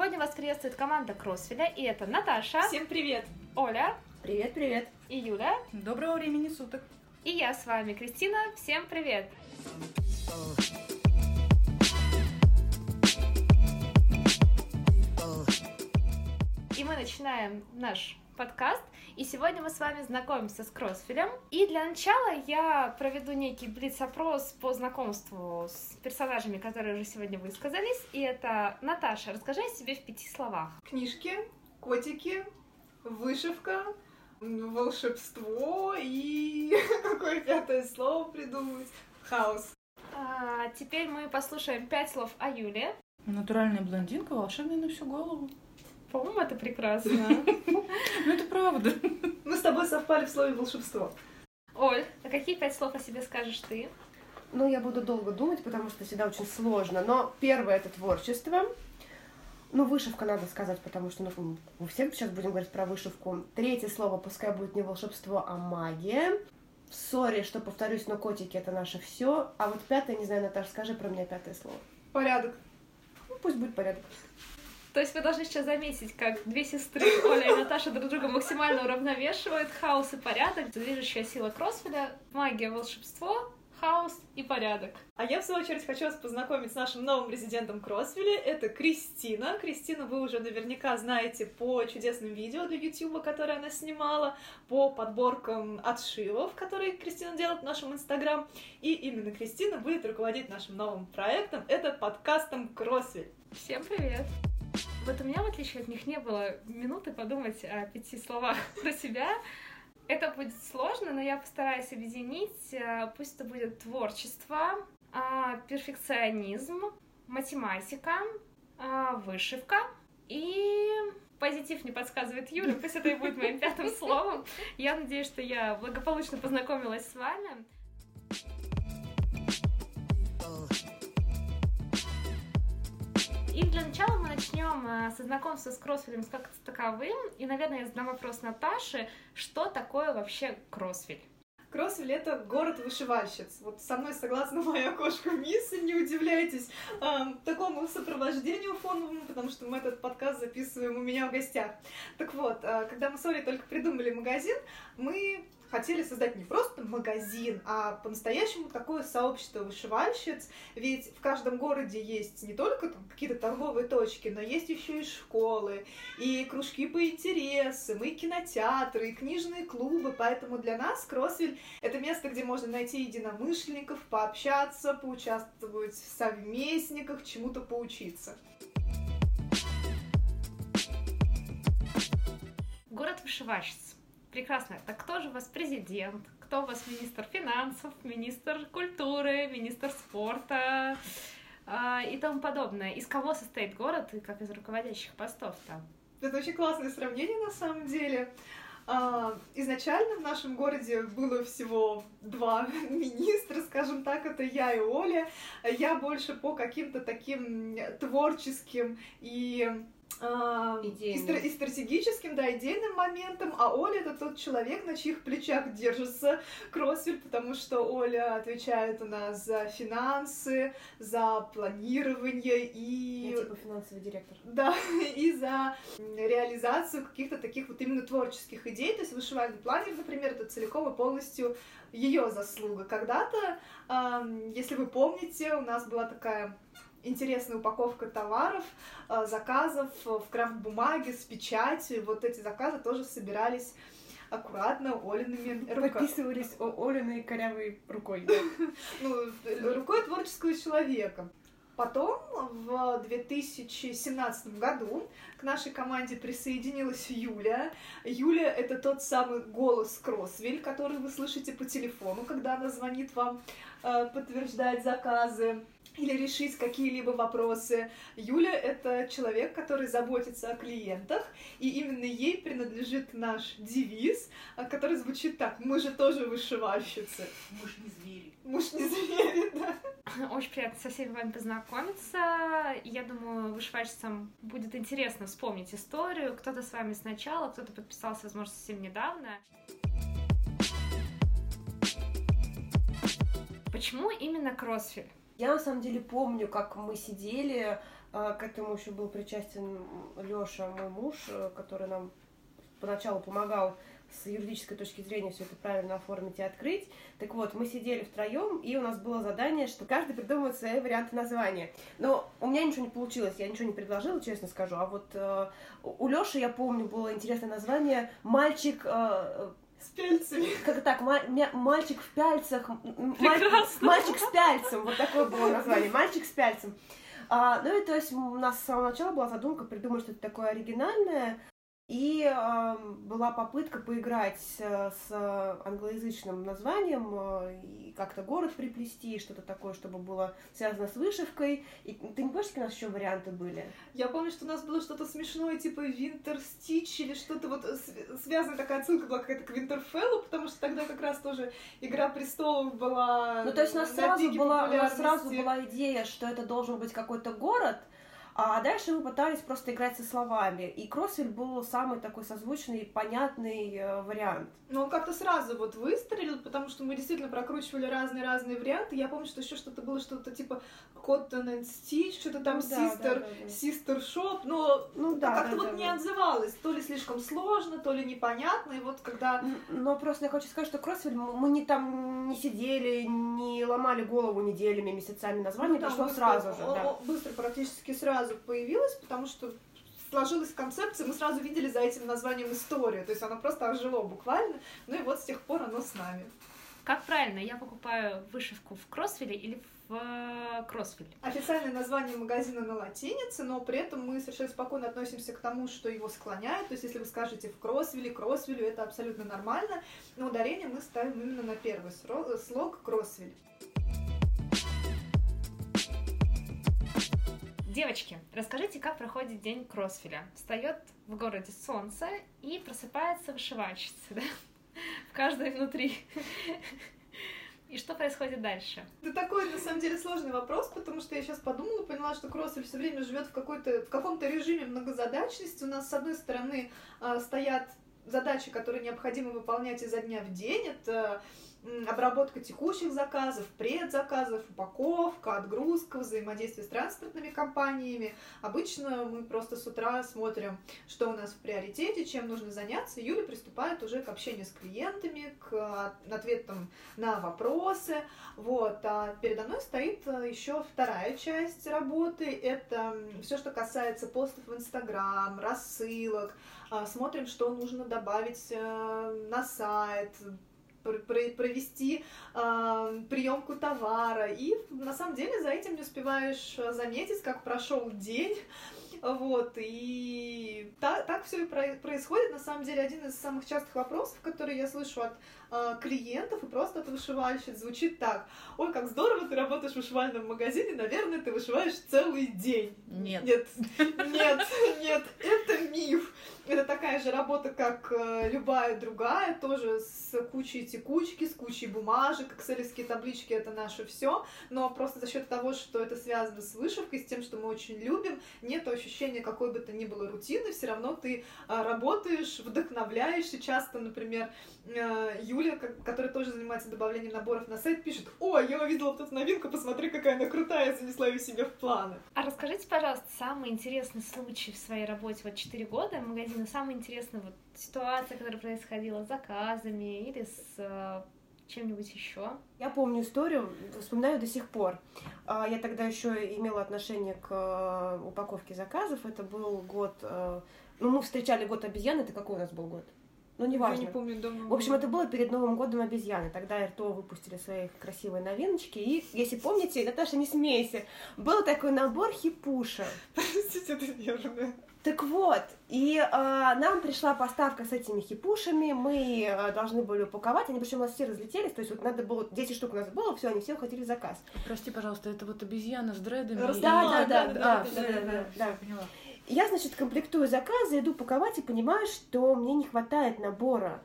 Сегодня вас приветствует команда Кроссфиля, и это Наташа, Всем привет! Оля Привет, привет. и Юля. Доброго времени суток! И я с вами, Кристина. Всем привет! И мы начинаем наш подкаст. И сегодня мы с вами знакомимся с Кроссфилем. И для начала я проведу некий блиц-опрос по знакомству с персонажами, которые уже сегодня высказались. И это Наташа. Расскажи о себе в пяти словах. Книжки, котики, вышивка, волшебство и какое пятое слово придумать? Хаос. А, теперь мы послушаем пять слов о Юле. Натуральная блондинка, волшебная на всю голову. По-моему, это прекрасно. Ну это правда. Мы с тобой совпали в слове волшебство. Оль, а какие пять слов о себе скажешь ты? Ну, я буду долго думать, потому что всегда очень сложно. Но первое это творчество. Ну, вышивка надо сказать, потому что ну, мы все сейчас будем говорить про вышивку. Третье слово пускай будет не волшебство, а магия. Sorry, что повторюсь, но котики это наше все. А вот пятое, не знаю, Наташа, скажи про меня пятое слово. Порядок. Ну, пусть будет порядок. То есть вы должны сейчас заметить, как две сестры, Оля и Наташа, друг друга максимально уравновешивают. Хаос и порядок, движущая сила Кроссвиля, магия, волшебство, хаос и порядок. А я, в свою очередь, хочу вас познакомить с нашим новым резидентом Кроссвилля. Это Кристина. Кристину вы уже наверняка знаете по чудесным видео для YouTube, которые она снимала, по подборкам отшивов, которые Кристина делает в нашем Инстаграм. И именно Кристина будет руководить нашим новым проектом. Это подкастом Кроссвиль. Всем привет! Вот у меня, в отличие от них, не было минуты подумать о пяти словах про себя. Это будет сложно, но я постараюсь объединить. Э, Пусть это будет творчество, а, перфекционизм, математика, а, вышивка и позитив не подсказывает Юля, пусть это и будет моим пятым словом. Я надеюсь, что я благополучно познакомилась с вами. И для начала мы начнем э, со знакомства с кроссфилем как таковым. И, наверное, я задам вопрос Наташе, что такое вообще кроссфиль? Кроссвиль — это город вышивальщиц. Вот со мной согласна моя кошка Мисс, не удивляйтесь эм, такому сопровождению фоновому, потому что мы этот подкаст записываем у меня в гостях. Так вот, э, когда мы с Олей только придумали магазин, мы хотели создать не просто магазин, а по-настоящему такое сообщество вышивальщиц. Ведь в каждом городе есть не только там какие-то торговые точки, но есть еще и школы, и кружки по интересам, и кинотеатры, и книжные клубы. Поэтому для нас Кроссвиль — это место, где можно найти единомышленников, пообщаться, поучаствовать в совместниках, чему-то поучиться. Город вышивальщиц. Прекрасно. Так кто же у вас президент? Кто у вас министр финансов, министр культуры, министр спорта а, и тому подобное? Из кого состоит город и как из руководящих постов там? Это очень классное сравнение на самом деле. А, Изначально в нашем городе было всего два министра, скажем так, это я и Оля. Я больше по каким-то таким творческим и и, Идейным. стра- и стратегическим, да, идейным моментом, а Оля это тот человек, на чьих плечах держится кроссфиль, потому что Оля отвечает у нас за финансы, за планирование и... Я типа финансовый директор. Да, и за реализацию каких-то таких вот именно творческих идей. То есть вышивальный планер, например, это целиком и полностью ее заслуга. Когда-то, если вы помните, у нас была такая интересная упаковка товаров, а, заказов в крафт-бумаге с печатью. Вот эти заказы тоже собирались аккуратно Олиными руками. Подписывались Олиной корявой рукой. ну, рукой творческого человека. Потом, в 2017 году, к нашей команде присоединилась Юля. Юля — это тот самый голос Кроссвиль, который вы слышите по телефону, когда она звонит вам э, подтверждать заказы или решить какие-либо вопросы. Юля — это человек, который заботится о клиентах, и именно ей принадлежит наш девиз, э, который звучит так «Мы же тоже вышивальщицы». Муж не звери. Муж не зверит, да. Очень приятно со всеми вами познакомиться. Я думаю, вышивальщицам будет интересно вспомнить историю. Кто-то с вами сначала, кто-то подписался, возможно, совсем недавно. Почему именно кроссфиль? Я на самом деле помню, как мы сидели А, К этому еще был причастен Леша, мой муж, э, который нам поначалу помогал с юридической точки зрения все это правильно оформить и открыть. Так вот, мы сидели втроем, и у нас было задание, что каждый придумывает свои варианты названия. Но у меня ничего не получилось, я ничего не предложила, честно скажу. А вот э, у Леши, я помню, было интересное название «Мальчик...» э, С пельцами. как так, мальчик в пяльцах, Прекрасно. мальчик с пяльцем, вот такое было название, мальчик с пяльцем. А, ну и то есть у нас с самого начала была задумка придумать что-то такое оригинальное, и а, была попытка поиграть э, с англоязычным названием э, и как-то город приплести, что-то такое, чтобы было связано с вышивкой. И ты не помнишь, какие у нас еще варианты были? Я помню, что у нас было что-то смешное, типа Winter Stitch или что-то вот с- связанная такая отсылка была какая-то к Winterfell, потому что тогда как раз тоже Игра престолов была Ну, то есть у нас на сразу была, у нас популярности. сразу была идея, что это должен быть какой-то город, а дальше мы пытались просто играть со словами. И Кроссвель был самый такой созвучный, понятный э, вариант. Но он как-то сразу вот выстрелил, потому что мы действительно прокручивали разные-разные варианты. Я помню, что еще что-то было, что-то типа Cotton and Stitch, что-то там Ну да, Sister, да, да, да. Sister Shop, но Ну да, как-то да, вот да, не да. отзывалось. То ли слишком сложно, то ли непонятно. И вот когда Но просто я хочу сказать, что Кроссвель, м- мы не там не сидели, не ломали голову неделями, месяцами название, Ну да, пришло быстро, сразу же, да. Быстро, практически сразу появилось, потому что сложилась концепция, мы сразу видели за этим названием историю, то есть оно просто ожило буквально, ну и вот с тех пор оно с нами. Как правильно, я покупаю вышивку в Кроссвилле или в э, Кроссвилле? Официальное название магазина на латинице, но при этом мы совершенно спокойно относимся к тому, что его склоняют, то есть если вы скажете в Кроссвилле, Кроссвиллю, это абсолютно нормально, но ударение мы ставим именно на первый слог Кроссвиль. Девочки, расскажите, как проходит день Кроссвилля? Встает в городе солнце и просыпается вышивальщица, да? В каждой внутри. И что происходит дальше? Это такой, на самом деле, сложный вопрос, потому что я сейчас подумала, поняла, что Кроссвель все время живет в, какой-то, в каком-то режиме многозадачности. У нас, с одной стороны, а, стоят задачи, которые необходимо выполнять изо дня в день. Это обработка текущих заказов, предзаказов, упаковка, отгрузка, взаимодействие с транспортными компаниями. Обычно мы просто с утра смотрим, что у нас в приоритете, чем нужно заняться. Юля приступает уже к общению с клиентами, к а, ответам на вопросы. Вот, а передо мной стоит еще вторая часть работы. Это все, что касается постов в Инстаграм, рассылок. А, Смотрим, что нужно добавить э, на сайт, провести э, приемку товара. И на самом деле за этим не успеваешь э, заметить, как прошел день. Вот, и та- так все и про- происходит. На самом деле, один из самых частых вопросов, которые я слышу от клиентов и просто от вышивальщиц, звучит так. Ой, как здорово ты работаешь в вышивальном магазине, наверное, ты вышиваешь целый день. Нет. Нет, нет, нет, это миф. Это такая же работа, как э, любая другая, тоже с кучей текучки, с кучей бумажек, экселевские таблички это наше все, но просто за счет того, что это связано с вышивкой, с тем, что мы очень любим, нет ощущения какой бы то ни было рутины, все равно ты а, работаешь, вдохновляешься. Часто, например, э, Юля, ко- которая тоже занимается добавлением наборов на сайт, пишет, ой, я увидела вот эту новинку, посмотри, какая она крутая, занесла ее себе в планы. А расскажите, пожалуйста, самый интересный случай в своей работе, вот 4 года магазина, самая интересная вот ситуация, которая происходила с заказами или с э, чем-нибудь еще? Я помню историю, вспоминаю до сих пор. А, Я тогда еще имела отношение к э, упаковке заказов. Это был год... э, Ну, мы встречали год обезьяны. Это какой у нас был год? Ну, Я неважно. не помню, дома. В общем, это было перед Новым годом обезьяны. Тогда РТО выпустили свои красивые новиночки. И, если помните, Наташа, не смейся, был такой набор хипуша. Простите, это нервное. Так вот, и а, нам пришла поставка с этими хипушами, мы а, должны были упаковать, они причем у нас все разлетелись, то есть вот надо было, 10 штук у нас было, все, они все уходили в заказ. Прости, пожалуйста, это вот обезьяна с дредами. Да, и- да, да, А, да, да, да, всё, да, да, да, всё, да. поняла. Я, значит, комплектую заказы, иду паковать и понимаю, что мне не хватает набора.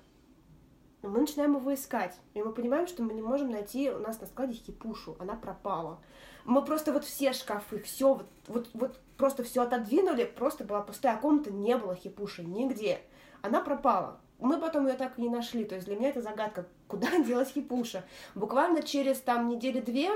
Мы начинаем его искать, и мы понимаем, что мы не можем найти у нас на складе хипушу, она пропала. Мы просто вот все шкафы, все вот, вот, вот просто все отодвинули, просто была пустая комната, не было хипуши нигде. Она пропала. Мы потом ее так и не нашли. То есть для меня это загадка, куда делась хипуша. Буквально через там недели две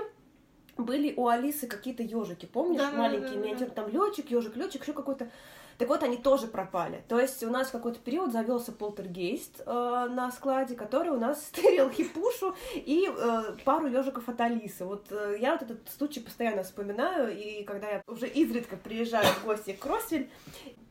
были у Алисы какие-то ежики, помнишь, Да-да-да-да-да. маленькие миниатюры, там летчик, ежик, летчик, еще какой-то. Так вот, они тоже пропали. То есть у нас в какой-то период завелся полтергейст э, на складе, который у нас стырил хипушу и э, пару ежиков от Алисы. Вот э, я вот этот случай постоянно вспоминаю, и когда я уже изредка приезжаю в гости к Кросвель,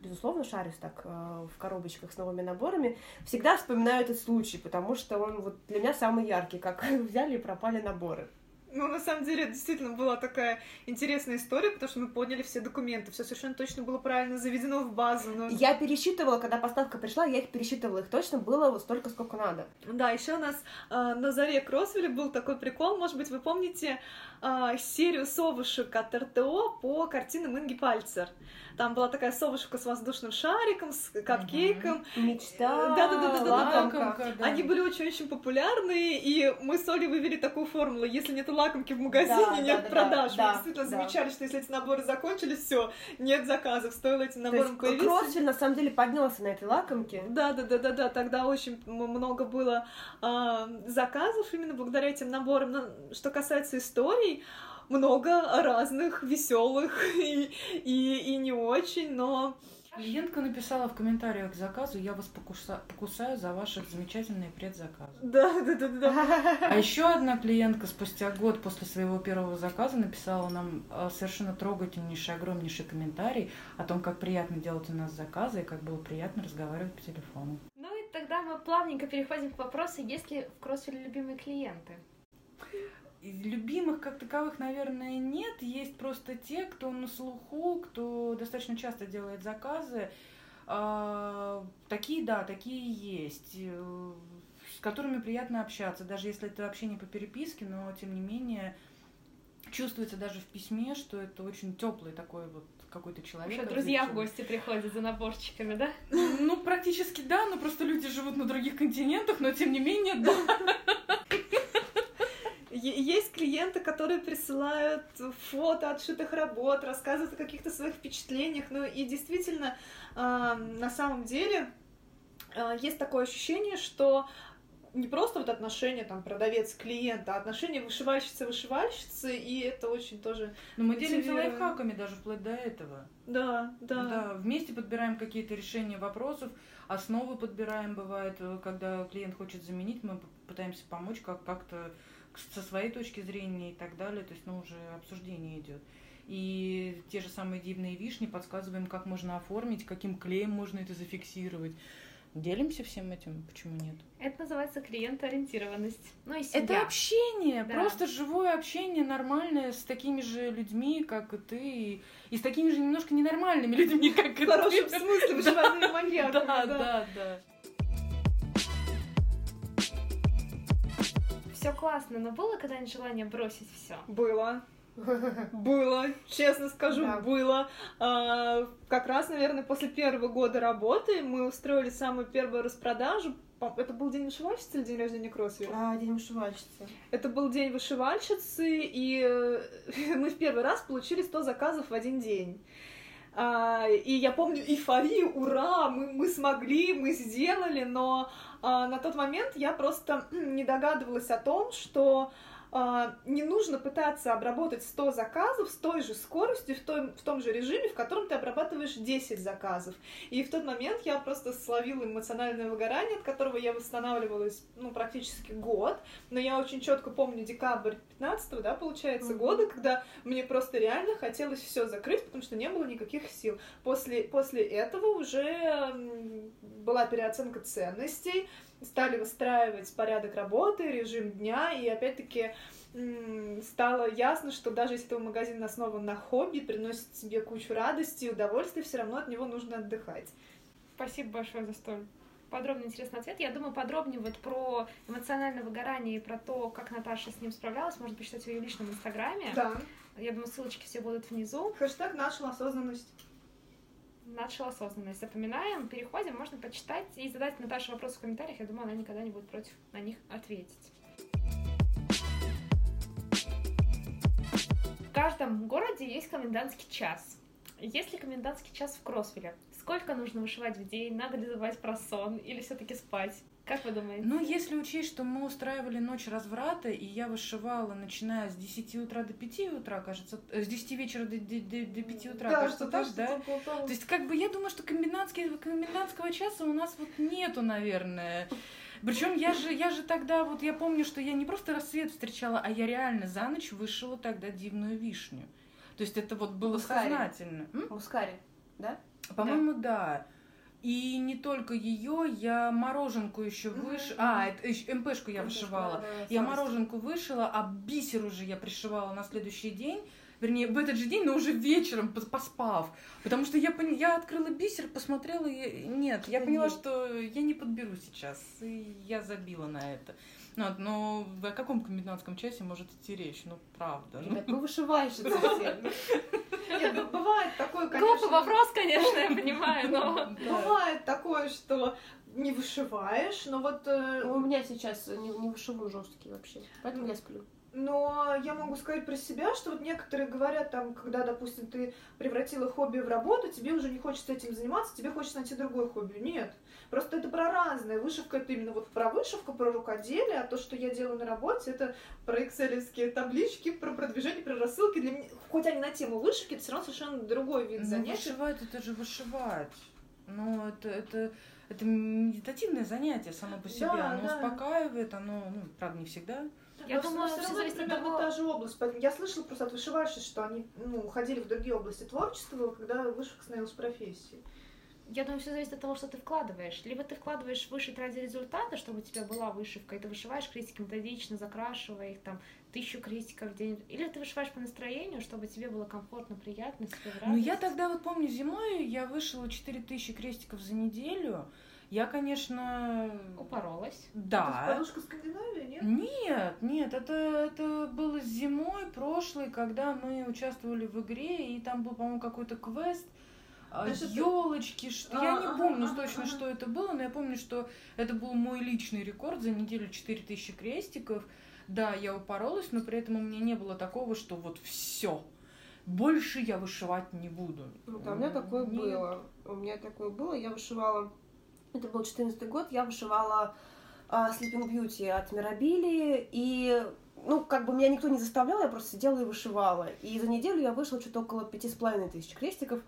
безусловно, шарюсь так э, в коробочках с новыми наборами, всегда вспоминаю этот случай, потому что он вот для меня самый яркий, как взяли и пропали наборы. Ну, на самом деле, действительно была такая интересная история, потому что мы подняли все документы, все совершенно точно было правильно заведено в базу. Но... Я пересчитывала, когда поставка пришла, я их пересчитывала, их точно было вот столько, сколько надо. Да, еще у нас э, на заре Кросвеля был такой прикол, может быть, вы помните э, серию совушек от РТО по картинам Инги Пальцер. Там была такая совушка с воздушным шариком, с капкейком. Мечта, Да-да-да-да-да-да. лакомка. да. Они были очень-очень популярные, и мы с Олей вывели такую формулу. Если нет лакомки в магазине, Да, нет да, да, продаж. да, мы действительно да. замечали, что если эти наборы закончились, все, нет заказов. Стоило этим То набором есть появиться. На самом деле поднялся на этой лакомке. Да, да, да, да, да. Тогда очень много было а, заказов именно благодаря этим наборам. Но что касается историй, много разных, веселых и, и, и не очень, но Клиентка написала в комментариях к заказу, я вас покуса- покусаю за ваши замечательные предзаказы. да, да, да, да. А еще одна клиентка спустя год после своего первого заказа написала нам э, совершенно трогательнейший, огромнейший комментарий о том, как приятно делать у нас заказы и как было приятно разговаривать по телефону. Ну и тогда мы плавненько переходим к вопросу, есть ли в Кросфиле любимые клиенты? Любимых как таковых, наверное, нет. Есть просто те, кто на слуху, кто достаточно часто делает заказы. А, Такие, да, такие есть. э, С которыми приятно общаться, даже если это общение по переписке, но тем не менее чувствуется даже в письме, что это очень теплый такой вот какой-то человек. Что друзья в гости приходят за наборчиками, да? Ну, практически да, но просто люди живут на других континентах, но тем не менее, да. Есть клиенты, которые присылают фото отшитых работ, рассказывают о каких-то своих впечатлениях. Ну и действительно, а, на самом деле, а, есть такое ощущение, что не просто вот отношения там продавец-клиент, а отношения вышивальщицы-вышивальщицы, и это очень тоже... Но мы делимся лайфхаками даже вплоть до этого. Да, да. Да, вместе подбираем какие-то решения вопросов, основы подбираем, бывает, э, когда клиент хочет заменить, мы пытаемся помочь как- как-то к- со своей точки зрения и так далее, то есть, ну, уже обсуждение идет. И те же самые дивные вишни подсказываем, как можно оформить, каким клеем можно это зафиксировать. Делимся всем этим, почему нет? Это называется клиентоориентированность. Ну и Это семья. общение, Да. просто живое общение нормальное с такими же людьми, как и ты, и, с такими же немножко ненормальными людьми, как и В хорошем ты. смысле, маньяками, Да, да. да, Все классно, но было когда-нибудь желание бросить все? Было. Было, честно скажу, Да. было. А, как раз, наверное, после первого года работы мы устроили самую первую распродажу. Это был день вышивальщицы или день рождения Кросвелла? А, день вышивальщицы. Это был день вышивальщицы, и э, мы в первый раз получили 100 заказов в один день. А, и я помню эйфорию, ура, мы, мы смогли, мы сделали, но на тот момент я просто не догадывалась о том, что а, не нужно пытаться обработать 100 заказов с той же скоростью, в том, в том же режиме, в котором ты обрабатываешь 10 заказов. И в тот момент я просто словила эмоциональное выгорание, от которого я восстанавливалась, ну, практически год. Но я очень четко помню декабрь 15 да, получается, Мгм. года, когда мне просто реально хотелось все закрыть, потому что не было никаких сил. После, после этого уже была переоценка ценностей, стали выстраивать порядок работы, режим дня, и опять-таки стало ясно, что даже если твой магазин основан на хобби, приносит тебе кучу радости и удовольствия, все равно от него нужно отдыхать. Спасибо большое за столь подробный интересный ответ. Я думаю, подробнее вот про эмоциональное выгорание и про то, как Наташа с ним справлялась, можно почитать в ее личном инстаграме. Да. Я думаю, ссылочки все будут внизу. Хэштег наша осознанность. Наша осознанность. Запоминаем, переходим, можно почитать и задать Наташе вопросы в комментариях. Я думаю, она никогда не будет против на них ответить. В каждом городе есть комендантский час. Есть ли комендантский час в Кросвилле? Сколько нужно вышивать в день? Надо ли забывать про сон или все-таки спать? Как вы думаете? Ну, если учесть, что мы устраивали ночь разврата, и я вышивала, начиная с 10 утра до 5 утра, кажется, э, с 10 вечера до, до, до, до 5 утра, Да, кажется, так, что да? То есть, как бы, я думаю, что комендантский, комендантского часа у нас вот нету, наверное. Причем я же, я же тогда, вот я помню, что я не просто рассвет встречала, а я реально за ночь вышила тогда дивную вишню. То есть это вот было Мускари. сознательно. М? Мускари, да? По-моему, да. И не только ее, я мороженку еще выш... мгм. А, это ещё МПшку я вышивала. Да, да, Я мороженку вышила, а бисер уже я пришивала на следующий день. Вернее, в этот же день, но уже вечером, пос- поспав. Потому что я, пон- я открыла бисер, посмотрела, и нет, я поняла, что я не подберу сейчас. И я забила на это. Ну, но о каком комендантском часе может идти речь? Ну, правда. Ну, Ребят, вы вышивальщицы все. Нет, ну, бывает такое, Глупый конечно. вопрос, конечно, я понимаю, но... Бывает такое, что не вышиваешь, но вот... э, У меня сейчас не, не вышиву жесткий вообще, поэтому я сплю. Но я могу сказать про себя, что вот некоторые говорят, там, когда, допустим, ты превратила хобби в работу, тебе уже не хочется этим заниматься, тебе хочется найти другое хобби. Нет. Просто это про разное. Вышивка это именно вот про вышивку, про рукоделие, а то, что я делаю на работе, это про экселевские таблички, про продвижение, про рассылки. Для меня, хоть они на тему вышивки, это все равно совершенно другой вид Ну, занятий. вышивать это же вышивать. Ну, это, это, это медитативное занятие само по себе. Да, оно да. успокаивает, оно, ну, правда, не всегда. Я Но думаю, всё равно зависит от того- та же область. Поэтому Я слышала просто от вышивальщиц, что они ну, уходили в другие области творчества, когда вышивка становилась профессией. Я думаю, все зависит от того, что ты вкладываешь. Либо ты вкладываешь вышить ради результата, чтобы у тебя была вышивка, и ты вышиваешь крестики методично, закрашивая их там тысячу крестиков в день. Или ты вышиваешь по настроению, чтобы тебе было комфортно, приятно, себе Ну, я тогда вот помню, зимой я вышила 4000 крестиков за неделю. Я, конечно... Упоролась. Это Да. подушка Скандинавии, нет? Нет, нет, это, это было зимой прошлой, когда мы участвовали в игре, и там был, по-моему, какой-то квест, елочки, что А, я не ага, помню точно, что это было, но я помню, что это был мой личный рекорд за неделю 4000 крестиков. Да, я упоролась, но при этом у меня не было такого, что вот все. Больше я вышивать не буду. Ну, да, у меня такое Нет. было. У меня такое было. Я вышивала... Это был 14 год. Я вышивала а, Sleeping Beauty от Мирабили. И, ну, как бы меня никто не заставлял, я просто сидела и вышивала. И за неделю я вышла что-то около пяти с половиной тысяч крестиков.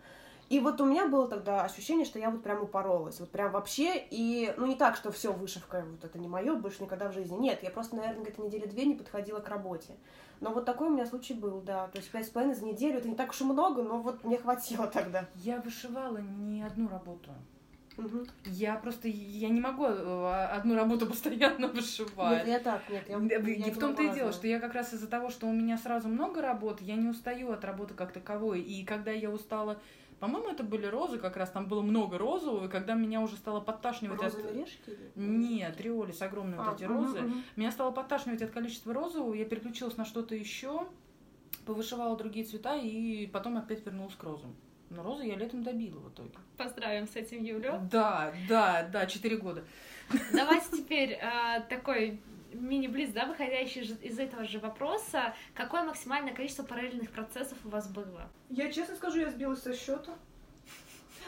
И вот у меня было тогда ощущение, что я вот прям упоролась, вот прям вообще, и, ну, не так, что все вышивка, вот это не мое, больше никогда в жизни. Нет, я просто, наверное, где-то недели две не подходила к работе. Но вот такой у меня случай был, да. То есть пять с половиной за неделю, это не так уж и много, но вот мне хватило тогда. Я вышивала не одну работу. Мгм. Я просто я не могу э, одну работу постоянно вышивать. Нет, я так, нет, я, я делаю в том-то и дело, что я как раз из-за того, что у меня сразу много работ, я не устаю от работы как таковой. И когда я устала, по-моему, это были розы, как раз там было много розового, и когда меня уже стало подташнивать от... Розовые решки? или- Нет, риолис огромные А, вот эти мгм, розы. мгм. Меня стало подташнивать от количества розового, я переключилась на что-то еще, повышивала другие цвета, и потом опять вернулась к розам. Но розы я летом добила в итоге. Поздравим с этим, Юлю. Да, да, да, четыре года. Давайте теперь а, такой мини-блиц, да, выходящий из этого же вопроса. Какое максимальное количество параллельных процессов у вас было? Я честно скажу, я сбилась со счета.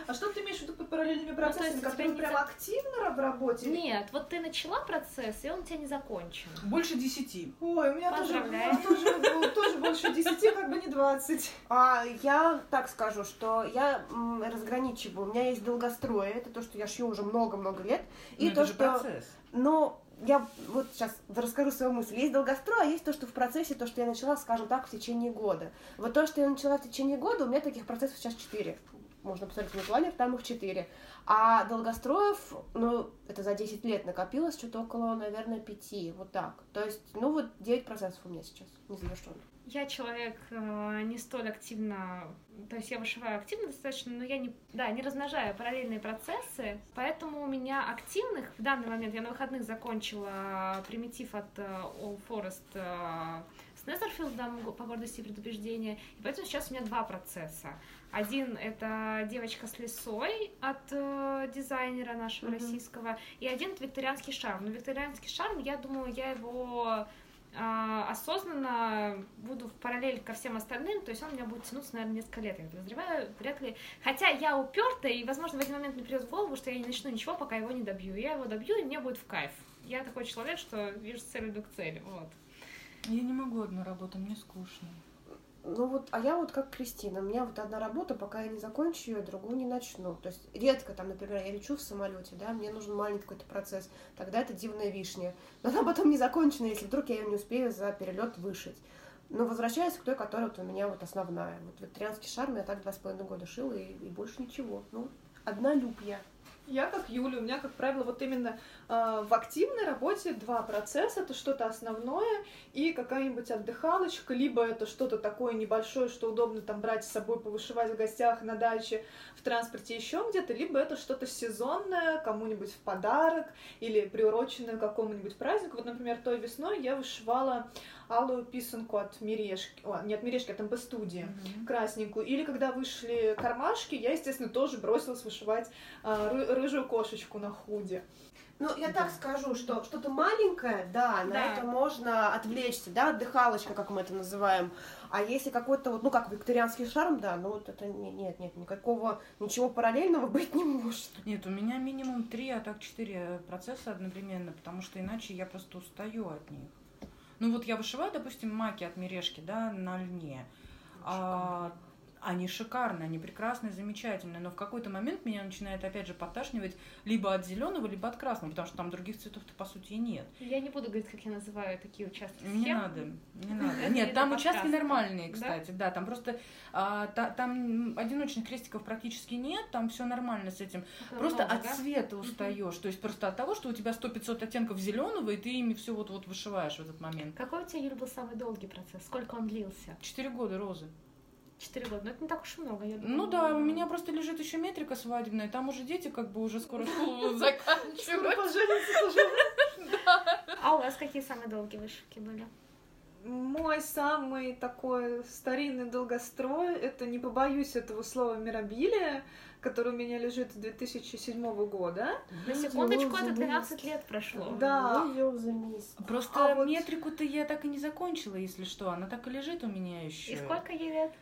А что ты имеешь в виду под параллельными то процессами, есть у тебя которые не прям активно в работе? Нет, вот ты начала процесс, и он у тебя не закончен. Больше десяти. Ой, у меня тоже, тоже, тоже больше 10, как бы не 20. А, я так скажу, что я разграничиваю. У меня есть долгострои, это то, что я шью уже много-много лет. И Но то, это же что... процесс. Но я вот сейчас расскажу свою мысль. Есть долгострой, а есть то, что в процессе, то, что я начала, скажем так, в течение года. Вот то, что я начала в течение года, у меня таких процессов сейчас четыре. Можно посмотреть на планер, там их четыре. А долгостроев, ну, это за 10 лет накопилось что-то около, наверное, пяти. Вот так. То есть, ну, вот 9 процессов у меня сейчас незавершенных. Я человек э, не столь активно, то есть я вышиваю активно достаточно, но я не, да, не размножаю параллельные процессы, поэтому у меня активных в данный момент, я на выходных закончила примитив от э, All Forest э, с Незерфилдом по гордости и предупреждения, и поэтому сейчас у меня два процесса. Один это девочка с лисой от э, дизайнера нашего Мгм. российского, и один это викторианский шарм. Но викторианский шарм, я думаю, я его осознанно буду в параллель ко всем остальным, то есть он у меня будет тянуться, наверное, несколько лет, я подозреваю, вряд ли. Хотя я упертая, и, возможно, в один момент мне придет в голову, что я не начну ничего, пока его не добью. Я его добью, и мне будет в кайф. Я такой человек, что вижу цель, иду к цели, вот. Я не могу одну работу, мне скучно. Ну вот, а я вот как Кристина, у меня вот одна работа, пока я не закончу ее, другую не начну. То есть редко там, например, я лечу в самолете, да, мне нужен маленький какой-то процесс, тогда это дивная вишня. Но она потом не закончена, если вдруг я ее не успею за перелет вышить. Но возвращаясь к той, которая вот у меня вот основная. Вот викторианский шарм я так два с половиной года шила, и, и больше ничего. Ну, одна любя. Я как Юля, у меня, как правило, вот именно э, в активной работе два процесса. Это что-то основное и какая-нибудь отдыхалочка, либо это что-то такое небольшое, что удобно там брать с собой, повышивать в гостях, на даче, в транспорте, еще где-то, либо это что-то сезонное, кому-нибудь в подарок или приуроченное к какому-нибудь празднику. Вот, например, той весной я вышивала алую писанку от Мирешки, о, не от Мирешки, от МП студии, mm-hmm. красненькую. Или когда вышли кармашки, я, естественно, тоже бросилась вышивать а, ры- рыжую кошечку на худе. Ну, я да. так скажу, что что-то маленькое, да, на да. это можно отвлечься, да, отдыхалочка, как мы это называем. А если какой-то вот, ну, как викторианский шарм, да, ну, вот это нет, нет, никакого, ничего параллельного быть не может. Нет, у меня минимум три, а так четыре процесса одновременно, потому что иначе я просто устаю от них. Ну вот я вышиваю, допустим, маки от мережки, да, на льне. А, они шикарные, они прекрасные, замечательные, но в какой-то момент меня начинает опять же подташнивать либо от зеленого, либо от красного, потому что там других цветов-то по сути и нет. Я не буду говорить, как я называю такие участки. Не надо, не надо. Нет, там участки нормальные, кстати, да, там просто а, там одиночных крестиков практически нет, там все нормально с этим. Просто от цвета устаешь, то есть просто от того, что у тебя 100-500 оттенков зеленого, и ты ими все вот вот вышиваешь в этот момент. Какой у тебя, Юль, был самый долгий процесс? Сколько он длился? Четыре года розы. Четыре года, но это не так уж и много, я думаю. Ну да, у меня просто лежит еще метрика свадебная, там уже дети как бы уже скоро школу заканчивают. А у вас какие самые долгие вышивки были? Мой самый такой старинный долгострой, это не побоюсь этого слова мирабилия, который у меня лежит с 2007 года. На секундочку, это 12 лет прошло. Да. Просто а метрику-то я так и не закончила, если что. Она так и лежит у меня еще. И сколько ей лет?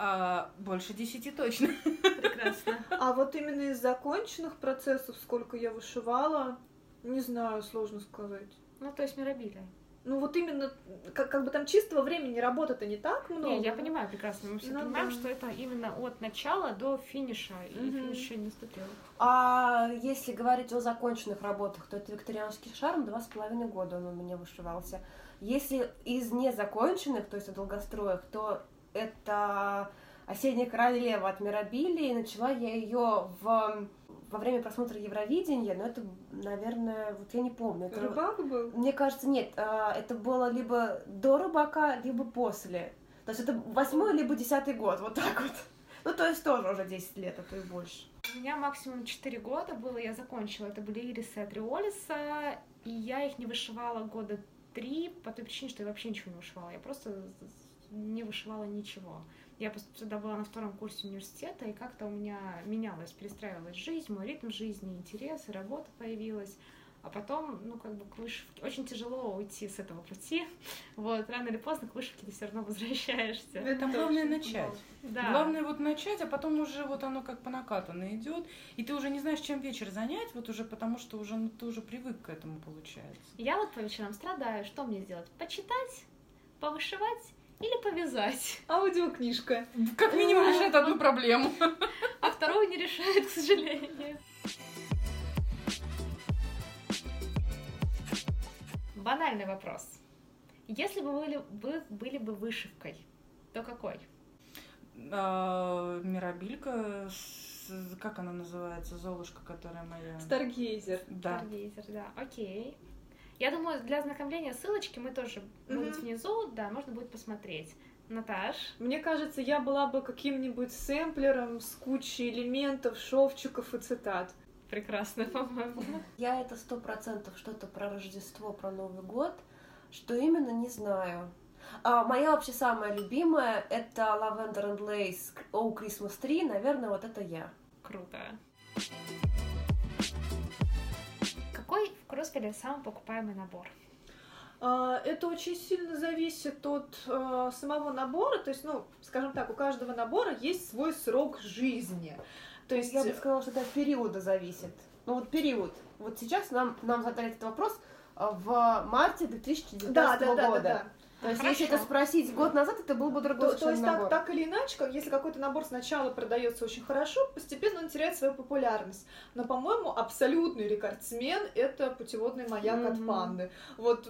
А, больше десяти точно. Прекрасно. А вот именно из законченных процессов, сколько я вышивала, не знаю, сложно сказать. Ну, то есть миробилия. Ну вот именно, как, как бы там чистого времени работы-то не так много. Не, я понимаю прекрасно. Мы все ну, понимаем, да. что это именно от начала до финиша, и угу. финиш еще не наступил. А если говорить о законченных работах, то это викторианский шарм, два с половиной года он у меня вышивался. Если из незаконченных, то есть о долгостроях, то это «Осенняя королева» от Мирабили, и начала я ее в во время просмотра Евровидения, но это, наверное, вот я не помню. Это, Рыбак был? Мне кажется, нет, а, это было либо до рыбака, либо после. То есть это восьмой либо десятый год, вот так вот. Ну, то есть тоже уже 10 лет, а то и больше. У меня максимум 4 года было, я закончила. Это были ирисы от Риолиса, и я их не вышивала года три по той причине, что я вообще ничего не вышивала. Я просто не вышивала ничего. Я тогда была на втором курсе университета, и как-то у меня менялась, перестраивалась жизнь, мой ритм жизни, интересы, работа появилась. А потом, ну, как бы к вышивке очень тяжело уйти с этого пути. Вот, рано или поздно к вышивке ты все равно возвращаешься. Это главное начать. Да. Главное вот начать, а потом уже вот оно как по накатанной идет, и ты уже не знаешь, чем вечер занять, вот уже потому что уже ну, ты уже привык к этому получается. Я вот по вечерам страдаю, что мне сделать? Почитать, повышивать или повязать. Аудиокнижка. Как минимум решает одну проблему. А вторую не решает, к сожалению. Банальный вопрос. Если бы вы были, вы были бы вышивкой, то какой? А, мирабилька, как она называется, Золушка, которая моя... Старгейзер. Да. Старгейзер, да, окей. Я думаю, для ознакомления ссылочки мы тоже mm-hmm. будут внизу, да, можно будет посмотреть. Наташ? Мне кажется, я была бы каким-нибудь сэмплером с кучей элементов, шовчиков и цитат. Прекрасно, по-моему. Я это сто процентов что-то про Рождество, про Новый год. Что именно, не знаю. А, моя вообще самая любимая это Lavender and Lace Oh Christmas Tree. Наверное, вот это я. Круто. В Кросфиле самый покупаемый набор? А, Это очень сильно зависит от э, самого набора, то есть, ну, скажем так, у каждого набора есть свой срок жизни. То есть, Я бы сказала, что это от периода зависит. Ну вот период. Вот сейчас нам, нам задали этот вопрос а, в марте 2019 да, да, да, года. да, да. То есть, Хорошо. если это спросить год назад, это был бы другой То, то есть так, набор. так или иначе, как если какой-то набор сначала продается очень хорошо, постепенно он теряет свою популярность. Но, по-моему, абсолютный рекордсмен это путеводный маяк от Мгм. панды. Вот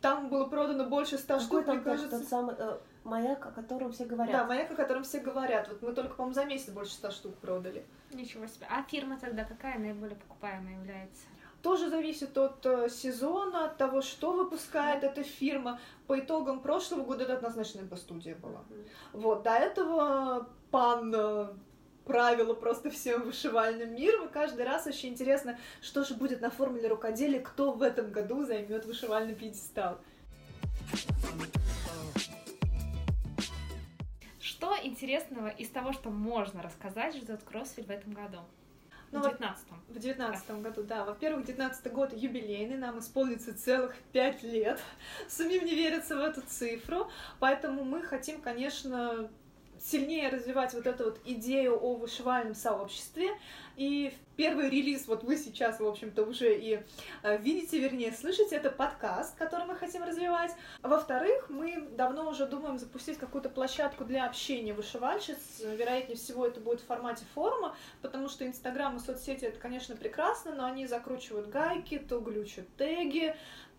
там было продано больше ста штук, мне кажется. тот самый э, маяк, о котором все говорят? Да, маяк, о котором все говорят. Вот мы только, по-моему, за месяц больше ста штук продали. Ничего себе. А фирма тогда какая наиболее покупаемая является? Тоже зависит от э, сезона, от того, что выпускает эта фирма. По итогам прошлого года это однозначно студия была. Вот, до этого пан э, правила просто всем вышивальным миром, и каждый раз очень интересно, что же будет на формуле рукоделия, кто в этом году займет вышивальный пьедестал. Что интересного из того, что можно рассказать, ждет Кроссфит в этом году? Ну, в девятнадцатом. В девятнадцатом году, да. Во-первых, девятнадцатый год юбилейный, нам исполнится целых пять лет. Самим не верится в эту цифру, поэтому мы хотим, конечно, сильнее развивать вот эту вот идею о вышивальном сообществе. И первый релиз, вот вы сейчас, в общем-то, уже и э, видите, вернее, слышите, это подкаст, который мы хотим развивать. Во-вторых, мы давно уже думаем запустить какую-то площадку для общения вышивальщиц. Вероятнее всего, это будет в формате форума, потому что Инстаграм и соцсети это, конечно, прекрасно, но они закручивают гайки, то глючат теги,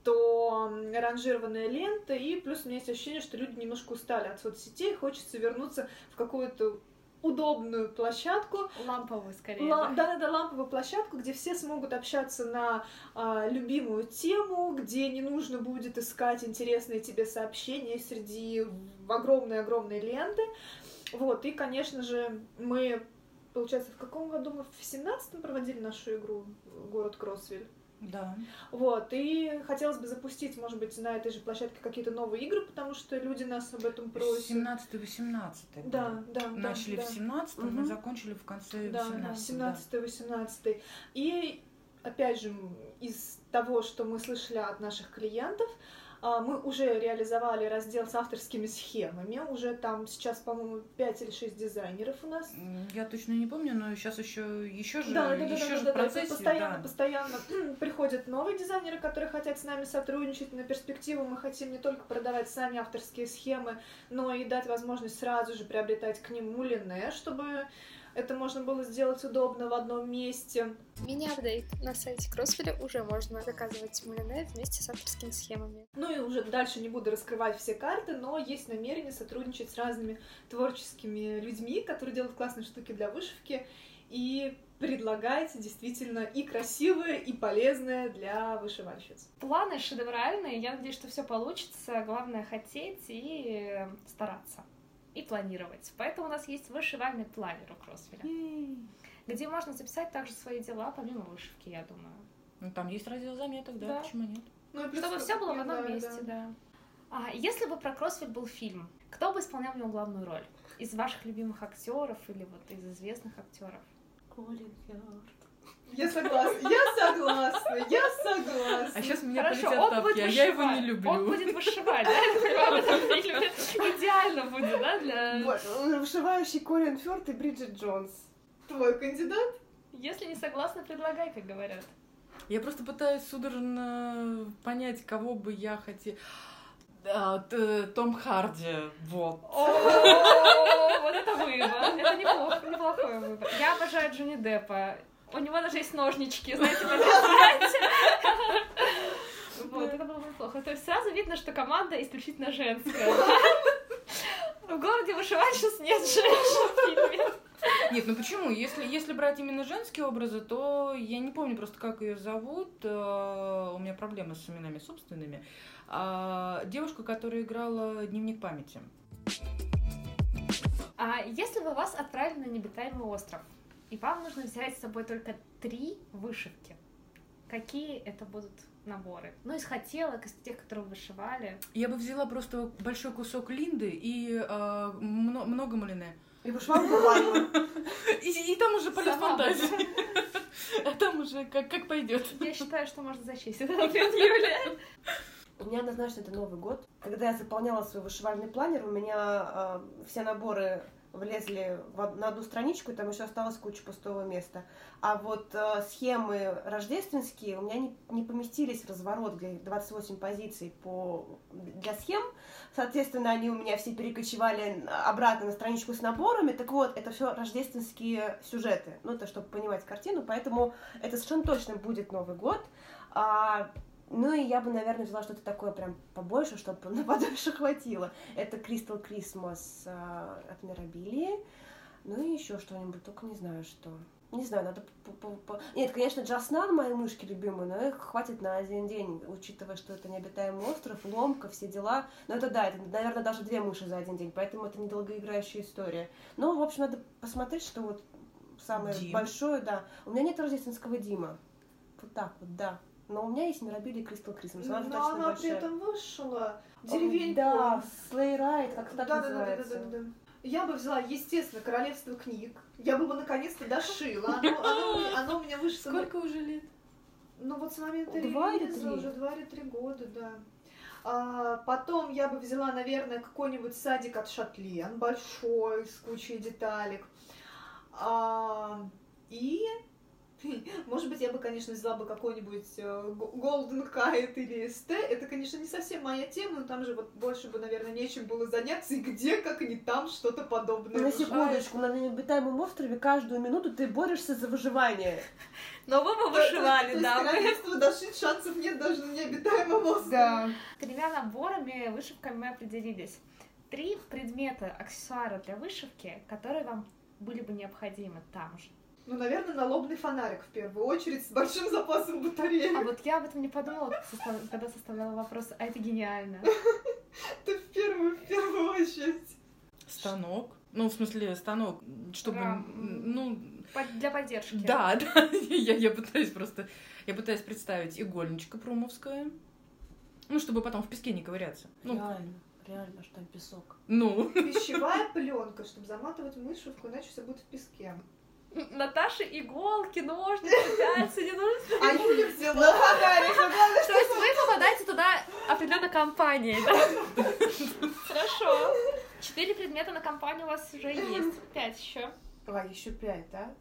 то ранжированная лента, и плюс у меня есть ощущение, что люди немножко устали от соцсетей, хочется вернуться в какую-то удобную площадку, Ламповый, скорее. Ла- да. Да-да-да, ламповую площадку, где все смогут общаться на а, любимую тему, где не нужно будет искать интересные тебе сообщения среди огромной-огромной ленты. Вот, и, конечно же, мы, получается, в каком году мы в семнадцатом проводили нашу игру «Город Кроссвиль»? Да. Вот, и хотелось бы запустить, может быть, на этой же площадке какие-то новые игры, потому что люди нас об этом просят. 17-18. Да, да, да. Начали да. в 17 мы Мгм. закончили в конце Да, 18 да. 17-18. И опять же, из того, что мы слышали от наших клиентов, мы уже реализовали раздел с авторскими схемами. Уже там сейчас, по-моему, 5 или 6 дизайнеров у нас. Я точно не помню, но сейчас еще еще же, Да, да, еще да, же да, процессе. постоянно, да. постоянно приходят новые дизайнеры, которые хотят с нами сотрудничать. На перспективу мы хотим не только продавать сами авторские схемы, но и дать возможность сразу же приобретать к ним мулине, чтобы это можно было сделать удобно в одном месте. Мини-апдейт. На сайте Кроссфиля уже можно заказывать мулине вместе с авторскими схемами. Ну и уже дальше не буду раскрывать все карты, но есть намерение сотрудничать с разными творческими людьми, которые делают классные штуки для вышивки и предлагать действительно и красивое, и полезное для вышивальщиц. Планы шедевральные. Я надеюсь, что все получится. Главное хотеть и стараться. И планировать. Поэтому у нас есть вышивальный планер у Кроссфиля, где можно записать также свои дела, помимо вышивки, я думаю. Ну, там есть раздел заметок, да, Да. почему нет? Ну Чтобы все было в одном да, месте, да. да. А если бы про Кроссфит был фильм, кто бы исполнял в нем главную роль? Из ваших любимых актеров или вот из известных актеров? Колин Фёрд. Я согласна, я согласна, я согласна. А сейчас меня Хорошо, полетят тапки, а я его не люблю. Он будет вышивать, да, я так понимаю, в этом фильме. Идеально будет, да, для... Вот, вышивающий Колин Фёрд и Бриджит Джонс. Твой кандидат? Если не согласна, предлагай, как говорят. Я просто пытаюсь судорожно понять, кого бы я хотела. Том Харди, вот. Вот это выбор. Это неплохо, неплохой выбор. Я обожаю Джонни Деппа. У него даже есть ножнички, знаете. Вот, это было бы неплохо. То есть сразу видно, что команда исключительно женская. В городе вышивальщиц нет женщин. Нет, ну почему? Если, если брать именно женские образы, то я не помню просто, как ее зовут. э, У меня проблемы с именами собственными. А, девушка, которая играла дневник памяти. А если бы вас отправили на необитаемый остров, и вам нужно взять с собой только три вышивки, какие это будут наборы? Ну, из хотелок, из тех, которые вы вышивали. Я бы взяла просто большой кусок линды и а, мно- много малины. И вышивалку ванну. И, и там уже полет фантазии. А там уже как, как пойдет. Я считаю, что можно зачесть этот ответ, Юлия. У меня меня однозначно это Новый год. Когда я заполняла свой вышивальный планер, у меня э, все наборы влезли в, на одну страничку, и там еще осталось куча пустого места. А вот э, схемы рождественские у меня не, не поместились в разворот, где 28 позиций по, для схем. Соответственно, они у меня все перекочевали обратно на страничку с наборами. Так вот, это все рождественские сюжеты. Ну, это чтобы понимать картину. Поэтому это совершенно точно будет Новый год. А, ну и я бы, наверное, взяла что-то такое прям побольше, чтобы на подольше хватило. Это Crystal Christmas э, от Мирабилии. Ну и еще что-нибудь, только не знаю что. Не знаю, надо... Нет, конечно, Джаснан мои мышки любимые, но их хватит на один день, учитывая, что это необитаемый остров, ломка, все дела. Но это да, это, наверное, даже две мыши за один день, поэтому это недолгоиграющая история. Ну, в общем, надо посмотреть, что вот самое Дим. большое, да. У меня нет рождественского Дима. Вот так вот, да. Но у меня есть Мирабили и Кристал Крисмас. Но Она точно она при большая. этом вышла О, деревеньку. Да, Слей Райт, как да, так да, да, да, называется. да, да, да. Я бы взяла, естественно, королевство книг. Я бы его наконец-то дошила. Оно, оно оно у меня вышло. Сколько уже лет? Ну вот с момента Два релиза уже два или три года, да. А, потом я бы взяла, наверное, какой-нибудь садик от Шатлен, большой, с кучей деталек. А, и, может быть, я бы, конечно, взяла бы какой-нибудь э, Golden Kite или ST. Это, конечно, не совсем моя тема, но там же вот больше бы, наверное, нечем было заняться. И где, как не там, что-то подобное. На секундочку, на необитаемом острове каждую минуту ты борешься за выживание. Но вы бы есть да. королевство дошить шансов нет даже на необитаемом острове. Тремя наборами вышивками мы определились. Три предмета, аксессуара для вышивки, которые вам были бы необходимы там же. Ну, наверное, налобный фонарик в первую очередь с большим запасом батареи. А вот я об этом не подумала, когда составляла вопрос, а это гениально. Это в первую, в первую очередь. Станок. Ну, в смысле, станок, чтобы, ну, Для поддержки. да, да, я, я пытаюсь просто, я пытаюсь представить игольничка промовская, ну, чтобы потом в песке не ковыряться. Ну, Реально, реально, что там песок. ну, Пищевая пленка, чтобы заматывать вышивку, иначе все будет в песке. Наташа иголки, ножницы, пяльцы, не нужно. А Юля взяла фонарик. То есть вы попадаете туда определенно компанией? Хорошо. Четыре предмета на компанию у вас уже есть. Пять еще. А, еще пять, да?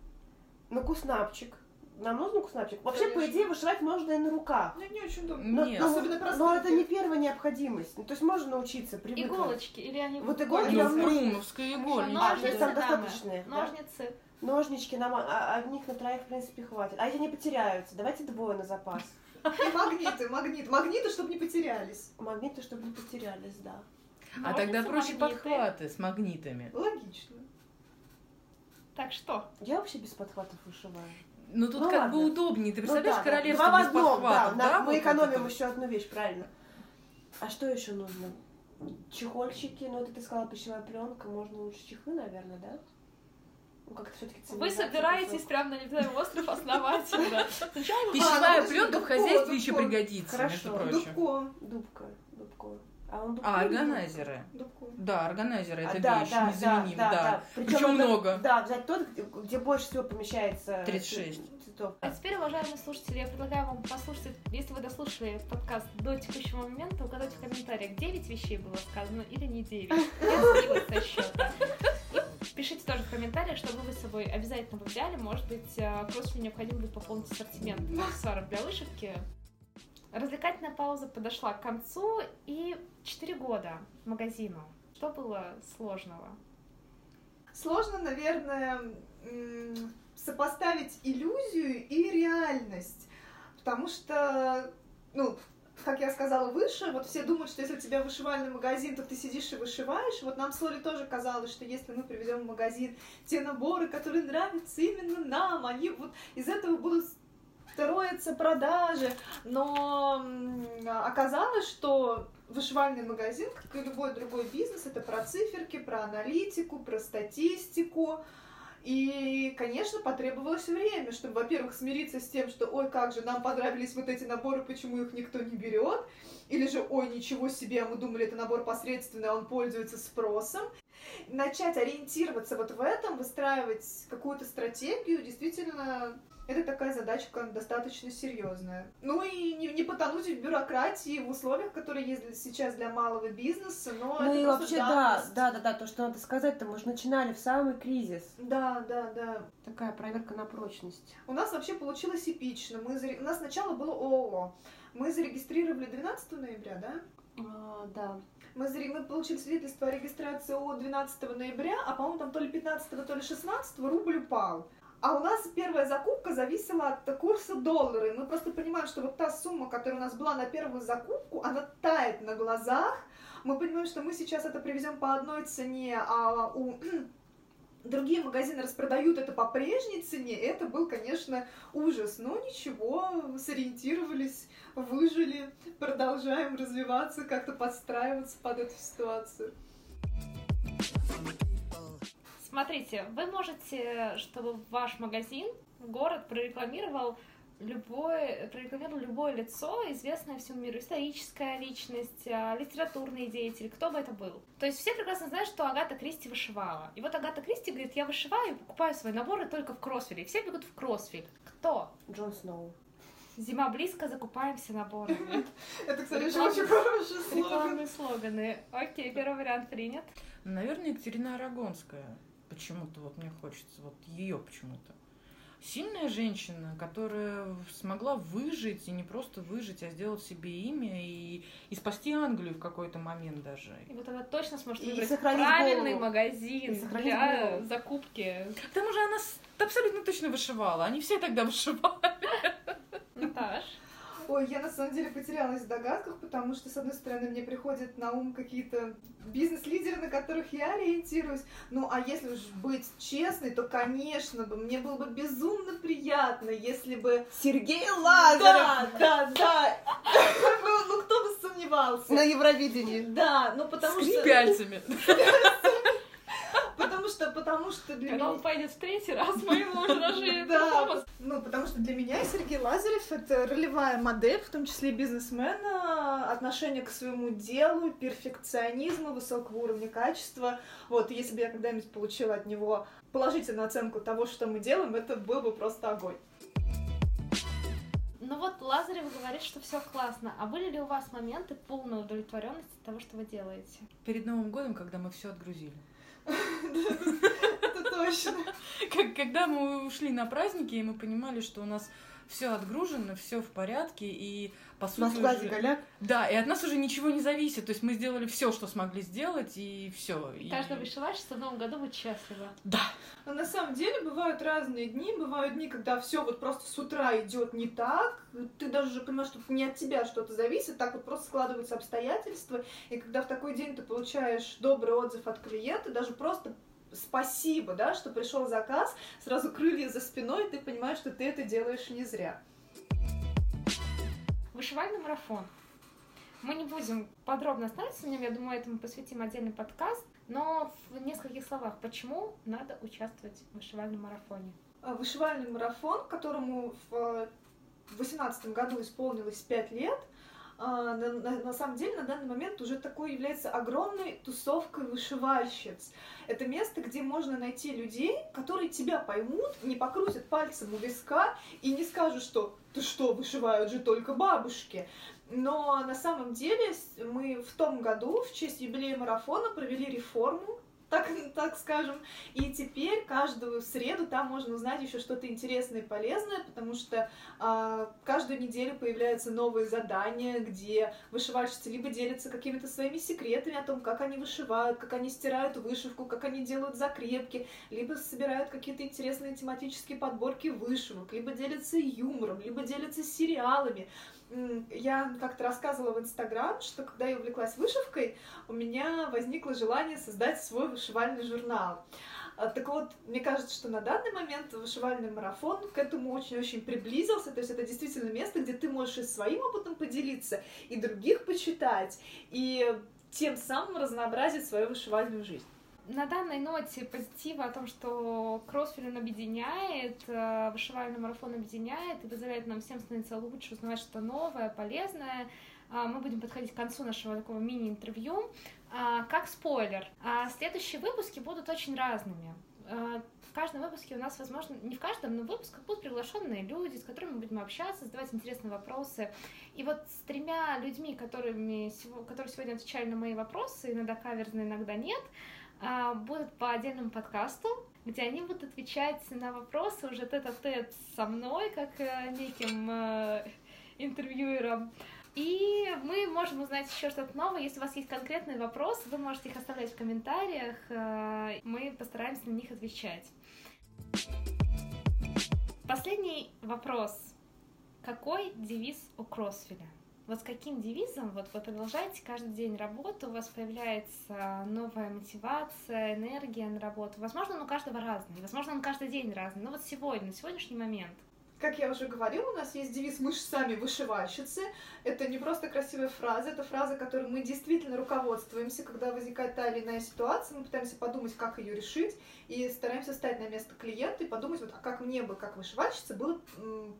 Ну, куснапчик. Нам нужен куснапчик? Вообще, по Конечно. идее, вышивать можно и на руках. Мне не очень удобно. Но, Нет. но- Особенно но простынки. это не первая необходимость. Ну, то есть можно научиться, привыкнуть. Иголочки или они... Вот Ой, иголки ну, нам нужны. промовская игольничка. А, то есть там Ножницы, достаточные, да? Ножницы. Ножнички нам, а, а них на троих, в принципе, хватит. А эти не потеряются. Давайте двое на запас. И магниты, магниты. Магниты, чтобы не потерялись. Магниты, чтобы не потерялись, да. А тогда проще магниты. подхваты с магнитами. Логично. Так что? Я вообще без подхватов вышиваю. Ну, тут Ну, как ладно. бы удобнее. Ты Ну представляешь, да, да. королевство Два в без одном, да. подхватов, на- да? мы вот экономим это еще одну вещь, правильно. А что еще нужно? Чехольчики, ну это ты сказала пищевая пленка, можно лучше чехлы, наверное, да? Ну как-то все-таки Вы собираетесь прямо на необитаемый остров основательно. Сначала Пищевая А, ну, пленка в хозяйстве еще пригодится, между прочим. Дубко. Дубка, дубко. А он А, органайзеры. Да, органайзеры А, это да, вещь да, незаменима, да, да. да. Причем Причем много. Да, взять тот, где, где больше всего помещается 36. цветов. А теперь, уважаемые слушатели, я предлагаю вам послушать, если вы дослушали подкаст до текущего момента, угадать в комментариях, 9 вещей было сказано или не 9. Я сбилась со счета. Пишите тоже в комментариях, что вы с собой обязательно бы взяли. Может быть, э, просто необходимо будет пополнить ассортимент аксессуаров для вышивки. Развлекательная пауза подошла к концу, и 4 года магазину. Что было сложного? Сложно, наверное, сопоставить иллюзию и реальность. Потому что, ну, как я сказала выше, вот все думают, что если у тебя вышивальный магазин, то ты сидишь и вышиваешь. Вот нам с Лолей тоже казалось, что если мы приведем в магазин те наборы, которые нравятся именно нам, они вот из этого будут строятся продажи. Но оказалось, что вышивальный магазин, как и любой другой бизнес, это про циферки, про аналитику, про статистику. И, конечно, потребовалось время, чтобы, во-первых, смириться с тем, что, ой, как же, нам понравились вот эти наборы, почему их никто не берет, или же, ой, ничего себе, а мы думали, это набор посредственный, а он пользуется спросом. Начать ориентироваться вот в этом, выстраивать какую-то стратегию, действительно Это такая задачка достаточно серьезная. Ну и не, не потонуть в бюрократии в условиях, которые есть сейчас для малого бизнеса, но Ну это и вообще, да, данность. да, да, да, то, что надо сказать-то, мы же начинали в самый кризис. Да, да, да. Такая проверка на прочность. У нас вообще получилось эпично. Мы заре- У нас сначала было ООО. Мы зарегистрировали 12 ноября, да? А, да. Мы, заре- мы получили свидетельство о регистрации ООО 12 ноября, а, по-моему, там то ли 15, то ли 16 рубль упал. А у нас первая закупка зависела от курса доллара. Мы просто понимаем, что вот та сумма, которая у нас была на первую закупку, она тает на глазах. Мы понимаем, что мы сейчас это привезем по одной цене, а у другие магазины распродают это по прежней цене. Это был, конечно, ужас. Но ничего, сориентировались, выжили, продолжаем развиваться, как-то подстраиваться под эту ситуацию. Смотрите, вы можете, чтобы ваш магазин, город прорекламировал любое, прорекламировал любое лицо, известное всему миру, историческая личность, а, литературный деятель, кто бы это был. То есть все прекрасно знают, что Агата Кристи вышивала. И вот Агата Кристи говорит, я вышиваю и покупаю свои наборы только в Кроссфиле. И все бегут в Кроссфиль. Кто? Джон Сноу. Зима близко, закупаемся наборами. Это, кстати, очень хороший слоган. Рекламные слоганы. Окей, первый вариант принят. Наверное, Екатерина Арагонская. Почему-то вот мне хочется, вот ее почему-то. Сильная женщина, которая смогла выжить, и не просто выжить, а сделать себе имя и, и спасти Англию в какой-то момент даже. И вот она точно сможет И выбрать правильный голову. магазин И для голову. закупки. К тому же она абсолютно точно вышивала. Они все тогда вышивали. Наташ. Ой, я на самом деле потерялась в догадках, потому что, с одной стороны, мне приходят на ум какие-то бизнес-лидеры, на которых я ориентируюсь. Ну, а если уж быть честной, то, конечно бы, мне было бы безумно приятно, если бы... Сергей Лазарев Да, да, да! Ну, ну, кто бы сомневался? на Евровидении. Да, ну потому что... пяльцами. Потому что, потому что для Когда меня... он пойдет в третий раз, мы ему уже даже Да, ну потому что для меня Сергей Лазарев это ролевая модель, в том числе и бизнесмена, отношение к своему делу, перфекционизма, высокого уровня качества. Вот, если бы я когда-нибудь получила от него положительную оценку того, что мы делаем, это был бы просто огонь. Ну вот Лазарев говорит, что все классно. А были ли у вас моменты полной удовлетворенности от того, что вы делаете? Перед Новым годом, когда мы все отгрузили. Это точно. Когда мы ушли на праздники, и мы понимали, что у нас все отгружено, все в порядке, и по сути Москва уже- Голяк. Да, и от нас уже ничего не зависит. То есть мы сделали все, что смогли сделать, и все. И каждая вышивальщица в новом году будет счастлива. Да. Но на самом деле бывают разные дни, бывают дни, когда все вот просто с утра идет не так, ты даже уже понимаешь, что не от тебя что-то зависит, так вот просто складываются обстоятельства, и когда в такой день ты получаешь добрый отзыв от клиента, даже просто спасибо, да, что пришел заказ, сразу крылья за спиной, и ты понимаешь, что ты это делаешь не зря. Вышивальный марафон. Мы не будем подробно останавливаться на нем, я думаю, этому посвятим отдельный подкаст. Но в нескольких словах, почему надо участвовать в вышивальном марафоне? А, Вышивальный марафон, которому в 2018 году исполнилось 5 лет, на, на- на самом деле на данный момент уже такой является огромной тусовкой вышивальщиц. Это место, где можно найти людей, которые тебя поймут, не покрутят пальцем у виска и не скажут, что ты что, вышивают же только бабушки. Но на самом деле мы в том году в честь юбилея марафона провели реформу, так, так скажем, и теперь каждую среду там можно узнать еще что-то интересное и полезное, потому что а, каждую неделю появляются новые задания, где вышивальщицы либо делятся какими-то своими секретами о том, как они вышивают, как они стирают вышивку, как они делают закрепки, либо собирают какие-то интересные тематические подборки вышивок, либо делятся юмором, либо делятся сериалами. Я как-то рассказывала в Инстаграм, что когда я увлеклась вышивкой, у меня возникло желание создать свой вышивальный журнал. А, Так вот, мне кажется, что на данный момент вышивальный марафон к этому очень-очень приблизился. То есть это действительно место, где ты можешь и своим опытом поделиться, и других почитать, и тем самым разнообразить свою вышивальную жизнь. На данной ноте позитива о том, что кроссфит он объединяет, э, вышивальный марафон объединяет и позволяет нам всем становиться лучше, узнавать что-то новое, полезное. А, Мы будем подходить к концу нашего такого мини-интервью. А, Как спойлер, а, следующие выпуски будут очень разными. в каждом выпуске у нас, возможно, не в каждом, но в выпусках будут приглашенные люди, с которыми мы будем общаться, задавать интересные вопросы. И вот с тремя людьми, которыми, которые сегодня отвечали на мои вопросы, иногда каверзные, иногда нет, будут по отдельному подкасту, где они будут отвечать на вопросы уже тет-а-тет со мной, как э, неким интервьюером. И мы можем узнать еще что-то новое. Если у вас есть конкретные вопросы, вы можете их оставлять в комментариях. Э, мы постараемся на них отвечать. Последний вопрос. Какой девиз у Кроссфиля? Вот с каким девизом вот вы продолжаете каждый день работу, у вас появляется новая мотивация, энергия на работу. Возможно, он у каждого разный, возможно, он каждый день разный. Но вот сегодня, на сегодняшний момент, как я уже говорила, у нас есть девиз «Мы же сами вышивальщицы». Это не просто красивая фраза, это фраза, которой мы действительно руководствуемся, когда возникает та или иная ситуация, мы пытаемся подумать, как ее решить, и стараемся встать на место клиента и подумать, вот, а как мне бы, как вышивальщице, было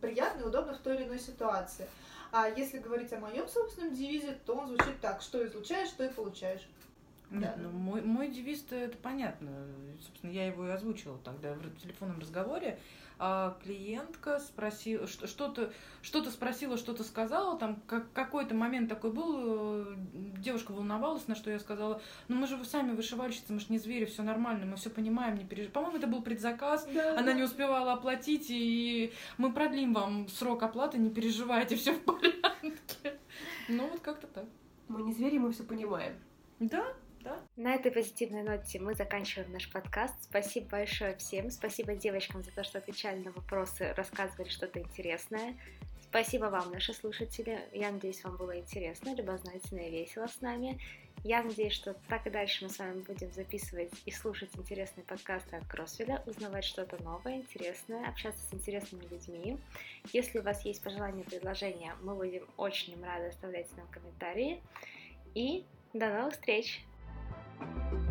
приятно и удобно в той или иной ситуации. А если говорить о моем собственном девизе, то он звучит так, что излучаешь, что и получаешь. Нет, да. ну мой, мой девиз это понятно. Собственно, я его и озвучила тогда в телефонном разговоре клиентка спросила, что-то что спросила, что-то сказала, там как, какой-то момент такой был, э, девушка волновалась, на что я сказала, ну мы же вы сами вышивальщицы, мы же не звери, все нормально, мы все понимаем, не переживай. По-моему, это был предзаказ, да, она да. не успевала оплатить, и мы продлим вам срок оплаты, не переживайте, все в порядке. Ну вот как-то так. Мы не звери, мы все понимаем. Да, да? На этой позитивной ноте мы заканчиваем наш подкаст. Спасибо большое всем. Спасибо девочкам за то, что отвечали на вопросы, рассказывали что-то интересное. Спасибо вам, наши слушатели. Я надеюсь, вам было интересно, любознательно и весело с нами. Я надеюсь, что так и дальше мы с вами будем записывать и слушать интересные подкасты от Кроссвеля, узнавать что-то новое, интересное, общаться с интересными людьми. Если у вас есть пожелания, предложения, мы будем очень рады оставлять нам комментарии. И до новых встреч! Thank you.